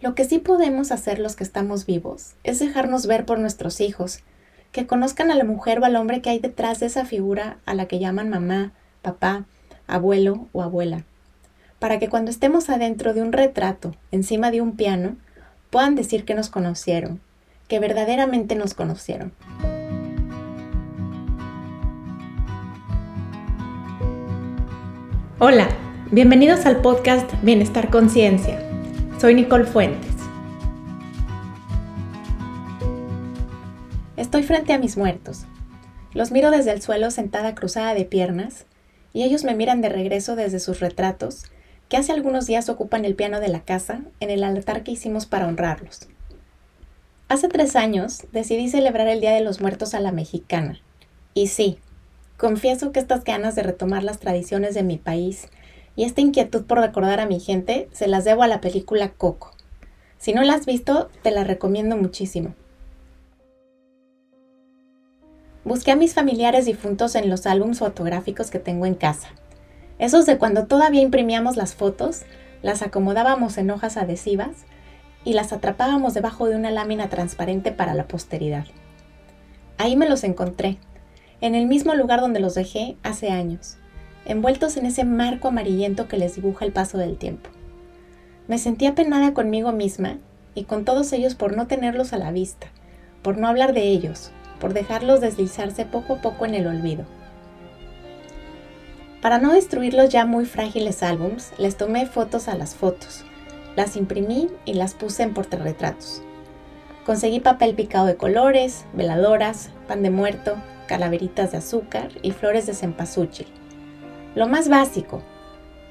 Lo que sí podemos hacer los que estamos vivos es dejarnos ver por nuestros hijos, que conozcan a la mujer o al hombre que hay detrás de esa figura a la que llaman mamá, papá, abuelo o abuela, para que cuando estemos adentro de un retrato, encima de un piano, puedan decir que nos conocieron, que verdaderamente nos conocieron. Hola, bienvenidos al podcast Bienestar Conciencia. Soy Nicole Fuentes. Estoy frente a mis muertos. Los miro desde el suelo sentada cruzada de piernas y ellos me miran de regreso desde sus retratos que hace algunos días ocupan el piano de la casa en el altar que hicimos para honrarlos. Hace tres años decidí celebrar el Día de los Muertos a la mexicana. Y sí, confieso que estas ganas de retomar las tradiciones de mi país y esta inquietud por recordar a mi gente se las debo a la película Coco. Si no la has visto, te la recomiendo muchísimo. Busqué a mis familiares difuntos en los álbumes fotográficos que tengo en casa esos de cuando todavía imprimíamos las fotos, las acomodábamos en hojas adhesivas y las atrapábamos debajo de una lámina transparente para la posteridad. Ahí me los encontré, en el mismo lugar donde los dejé hace años, envueltos en ese marco amarillento que les dibuja el paso del tiempo. Me sentía penada conmigo misma y con todos ellos por no tenerlos a la vista, por no hablar de ellos, por dejarlos deslizarse poco a poco en el olvido. Para no destruir los ya muy frágiles álbums, les tomé fotos a las fotos, las imprimí y las puse en portarretratos. Conseguí papel picado de colores, veladoras, pan de muerto, calaveritas de azúcar y flores de cempasúchil. Lo más básico,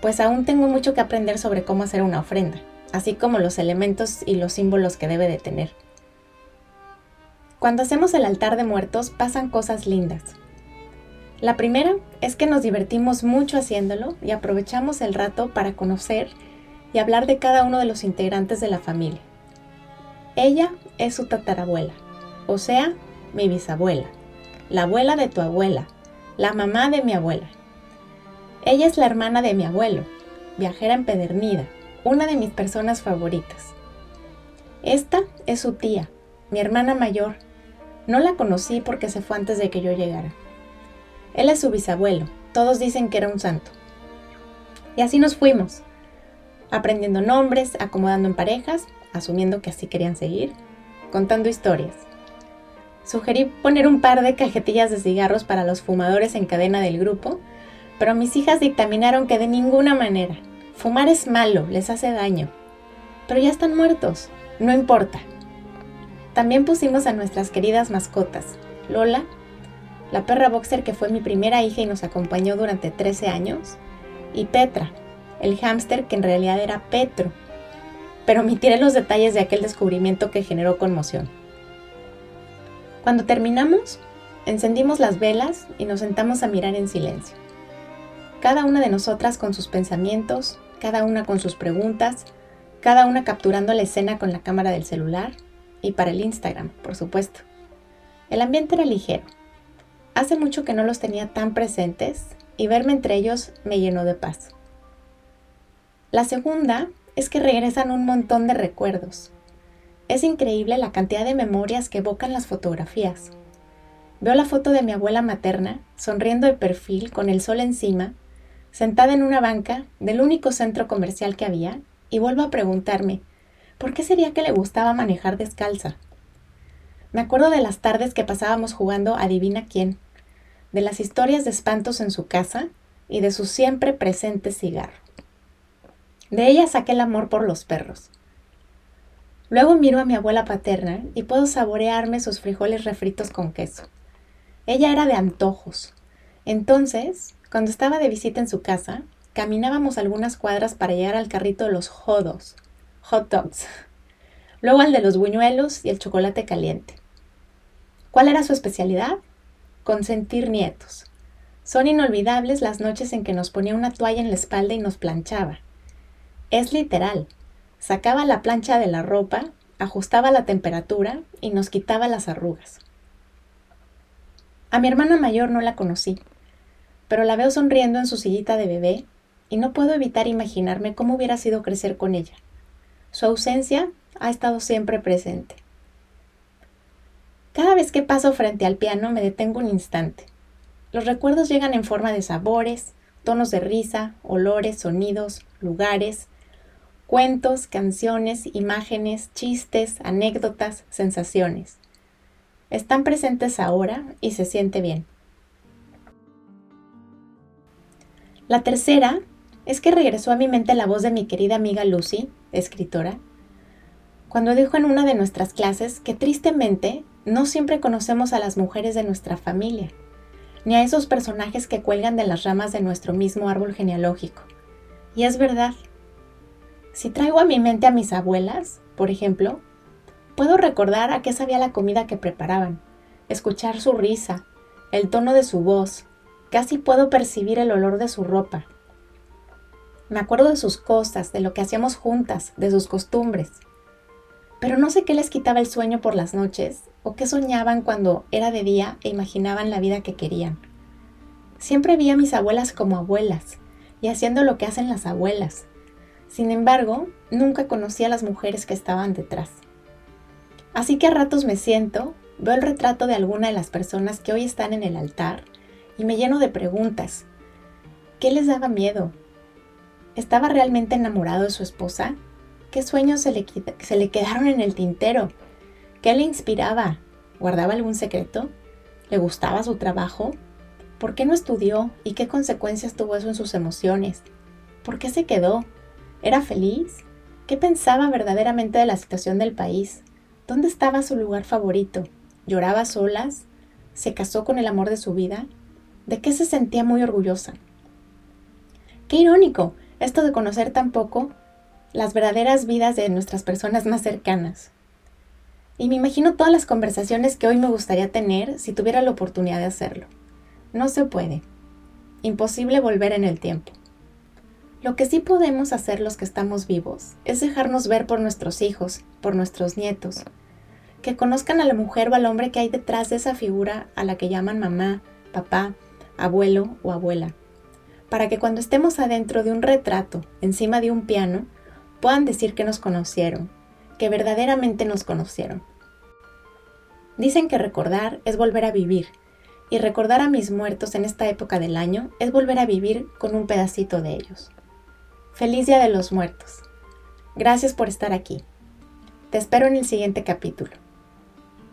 pues aún tengo mucho que aprender sobre cómo hacer una ofrenda, así como los elementos y los símbolos que debe de tener. Cuando hacemos el altar de muertos pasan cosas lindas, la primera es que nos divertimos mucho haciéndolo y aprovechamos el rato para conocer y hablar de cada uno de los integrantes de la familia. Ella es su tatarabuela, o sea, mi bisabuela, la abuela de tu abuela, la mamá de mi abuela. Ella es la hermana de mi abuelo, viajera empedernida, una de mis personas favoritas. Esta es su tía, mi hermana mayor. No la conocí porque se fue antes de que yo llegara. Él es su bisabuelo. Todos dicen que era un santo. Y así nos fuimos, aprendiendo nombres, acomodando en parejas, asumiendo que así querían seguir, contando historias. Sugerí poner un par de cajetillas de cigarros para los fumadores en cadena del grupo, pero mis hijas dictaminaron que de ninguna manera. Fumar es malo, les hace daño. Pero ya están muertos, no importa. También pusimos a nuestras queridas mascotas, Lola la perra boxer que fue mi primera hija y nos acompañó durante 13 años, y Petra, el hámster que en realidad era Petro, pero omitiré los detalles de aquel descubrimiento que generó conmoción. Cuando terminamos, encendimos las velas y nos sentamos a mirar en silencio. Cada una de nosotras con sus pensamientos, cada una con sus preguntas, cada una capturando la escena con la cámara del celular y para el Instagram, por supuesto. El ambiente era ligero Hace mucho que no los tenía tan presentes y verme entre ellos me llenó de paz. La segunda es que regresan un montón de recuerdos. Es increíble la cantidad de memorias que evocan las fotografías. Veo la foto de mi abuela materna, sonriendo de perfil, con el sol encima, sentada en una banca del único centro comercial que había, y vuelvo a preguntarme, ¿por qué sería que le gustaba manejar descalza? Me acuerdo de las tardes que pasábamos jugando Adivina quién, de las historias de espantos en su casa y de su siempre presente cigarro. De ella saqué el amor por los perros. Luego miro a mi abuela paterna y puedo saborearme sus frijoles refritos con queso. Ella era de antojos. Entonces, cuando estaba de visita en su casa, caminábamos algunas cuadras para llegar al carrito de los jodos, hot dogs, luego al de los buñuelos y el chocolate caliente. ¿Cuál era su especialidad? Consentir nietos. Son inolvidables las noches en que nos ponía una toalla en la espalda y nos planchaba. Es literal. Sacaba la plancha de la ropa, ajustaba la temperatura y nos quitaba las arrugas. A mi hermana mayor no la conocí, pero la veo sonriendo en su sillita de bebé y no puedo evitar imaginarme cómo hubiera sido crecer con ella. Su ausencia ha estado siempre presente. Cada vez que paso frente al piano me detengo un instante. Los recuerdos llegan en forma de sabores, tonos de risa, olores, sonidos, lugares, cuentos, canciones, imágenes, chistes, anécdotas, sensaciones. Están presentes ahora y se siente bien. La tercera es que regresó a mi mente la voz de mi querida amiga Lucy, escritora, cuando dijo en una de nuestras clases que tristemente no siempre conocemos a las mujeres de nuestra familia, ni a esos personajes que cuelgan de las ramas de nuestro mismo árbol genealógico. Y es verdad. Si traigo a mi mente a mis abuelas, por ejemplo, puedo recordar a qué sabía la comida que preparaban, escuchar su risa, el tono de su voz, casi puedo percibir el olor de su ropa. Me acuerdo de sus cosas, de lo que hacíamos juntas, de sus costumbres. Pero no sé qué les quitaba el sueño por las noches o qué soñaban cuando era de día e imaginaban la vida que querían. Siempre vi a mis abuelas como abuelas y haciendo lo que hacen las abuelas. Sin embargo, nunca conocí a las mujeres que estaban detrás. Así que a ratos me siento, veo el retrato de alguna de las personas que hoy están en el altar y me lleno de preguntas. ¿Qué les daba miedo? ¿Estaba realmente enamorado de su esposa? ¿Qué sueños se le, quedaron en el tintero? ¿Qué le inspiraba? ¿Guardaba algún secreto? ¿Le gustaba su trabajo? ¿Por qué no estudió y qué consecuencias tuvo eso en sus emociones? ¿Por qué se quedó? ¿Era feliz? ¿Qué pensaba verdaderamente de la situación del país? ¿Dónde estaba su lugar favorito? ¿Lloraba solas? ¿Se casó con el amor de su vida? ¿De qué se sentía muy orgullosa? Qué irónico esto de conocer tan poco las verdaderas vidas de nuestras personas más cercanas. Y me imagino todas las conversaciones que hoy me gustaría tener si tuviera la oportunidad de hacerlo. No se puede. Imposible volver en el tiempo. Lo que sí podemos hacer los que estamos vivos es dejarnos ver por nuestros hijos, por nuestros nietos, que conozcan a la mujer o al hombre que hay detrás de esa figura a la que llaman mamá, papá, abuelo o abuela, para que cuando estemos adentro de un retrato, encima de un piano, puedan decir que nos conocieron, que verdaderamente nos conocieron. Dicen que recordar es volver a vivir, y recordar a mis muertos en esta época del año es volver a vivir con un pedacito de ellos. Feliz Día de los Muertos. Gracias por estar aquí. Te espero en el siguiente capítulo.